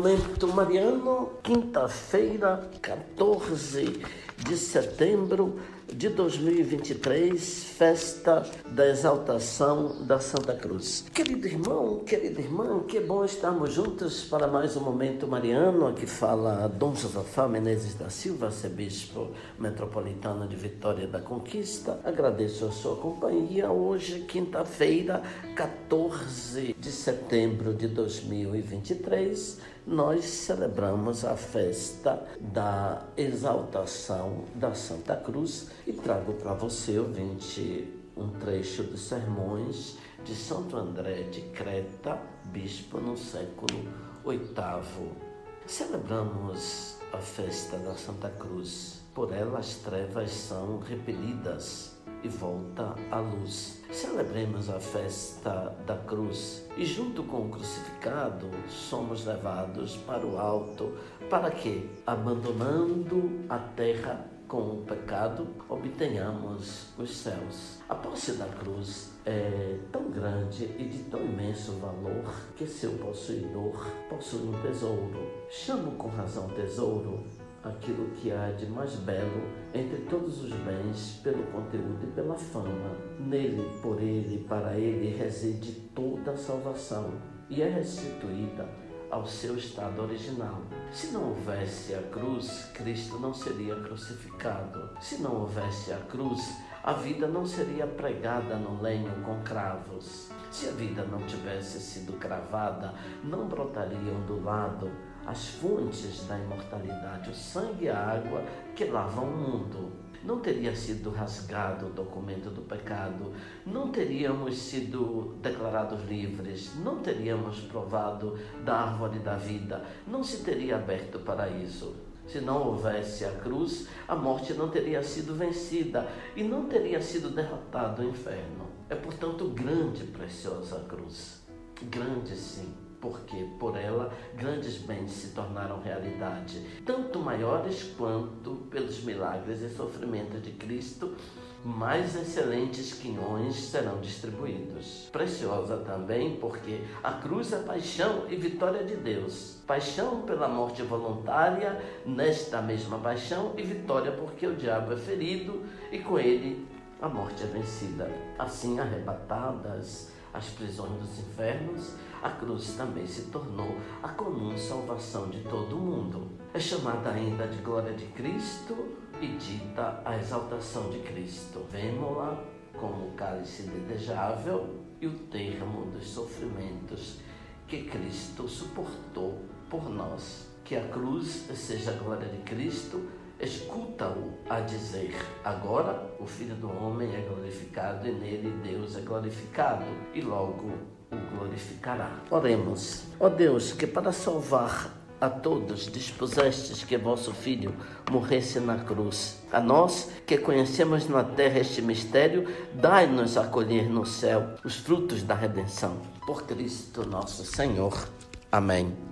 Momento Mariano, quinta-feira, 14 de setembro de 2023, festa da exaltação da Santa Cruz. Querido irmão, querida irmã, que bom estarmos juntos para mais um momento mariano. Aqui fala Dom Josafá Menezes da Silva, arcebispo metropolitano de Vitória da Conquista. Agradeço a sua companhia hoje, quinta-feira, 14 de setembro de 2023 nós celebramos a festa da exaltação da Santa Cruz e trago para você, ouvinte, um trecho dos sermões de Santo André de Creta, bispo no século VIII. Celebramos a festa da Santa Cruz. Por ela as trevas são repelidas e volta à luz. Celebremos a festa da cruz e, junto com o crucificado, somos levados para o alto, para que, abandonando a terra com o pecado, obtenhamos os céus. A posse da cruz é tão grande e de tão imenso valor que seu possuidor possui um tesouro. Chamo com razão tesouro aquilo que há de mais belo entre todos os bens, pelo conteúdo e pela fama. Nele, por ele, para ele reside toda a salvação e é restituída ao seu estado original. Se não houvesse a cruz, Cristo não seria crucificado. Se não houvesse a cruz, a vida não seria pregada no lenho com cravos. Se a vida não tivesse sido cravada, não brotariam do lado as fontes da imortalidade, o sangue e a água que lavam o mundo. Não teria sido rasgado o documento do pecado, não teríamos sido declarados livres, não teríamos provado da árvore da vida, não se teria aberto o paraíso. Se não houvesse a cruz, a morte não teria sido vencida e não teria sido derrotado o inferno. É, portanto, grande e preciosa a cruz. Grande, sim porque por ela grandes bens se tornaram realidade, tanto maiores quanto pelos milagres e sofrimentos de Cristo, mais excelentes quinhões serão distribuídos. Preciosa também porque a cruz é paixão e vitória de Deus. Paixão pela morte voluntária, nesta mesma paixão, e vitória porque o diabo é ferido e com ele a morte é vencida. Assim arrebatadas as prisões dos infernos, a cruz também se tornou a comum salvação de todo o mundo. É chamada ainda de glória de Cristo e dita a exaltação de Cristo. Vemo-la como cálice desejável e o termo dos sofrimentos que Cristo suportou por nós. Que a cruz seja a glória de Cristo escuta-o a dizer: Agora o Filho do Homem é glorificado e nele Deus é glorificado, e logo o glorificará. Oremos. Ó Deus, que para salvar a todos dispusestes que vosso Filho morresse na cruz. A nós que conhecemos na terra este mistério, dai-nos acolher no céu os frutos da redenção. Por Cristo nosso Senhor. Amém.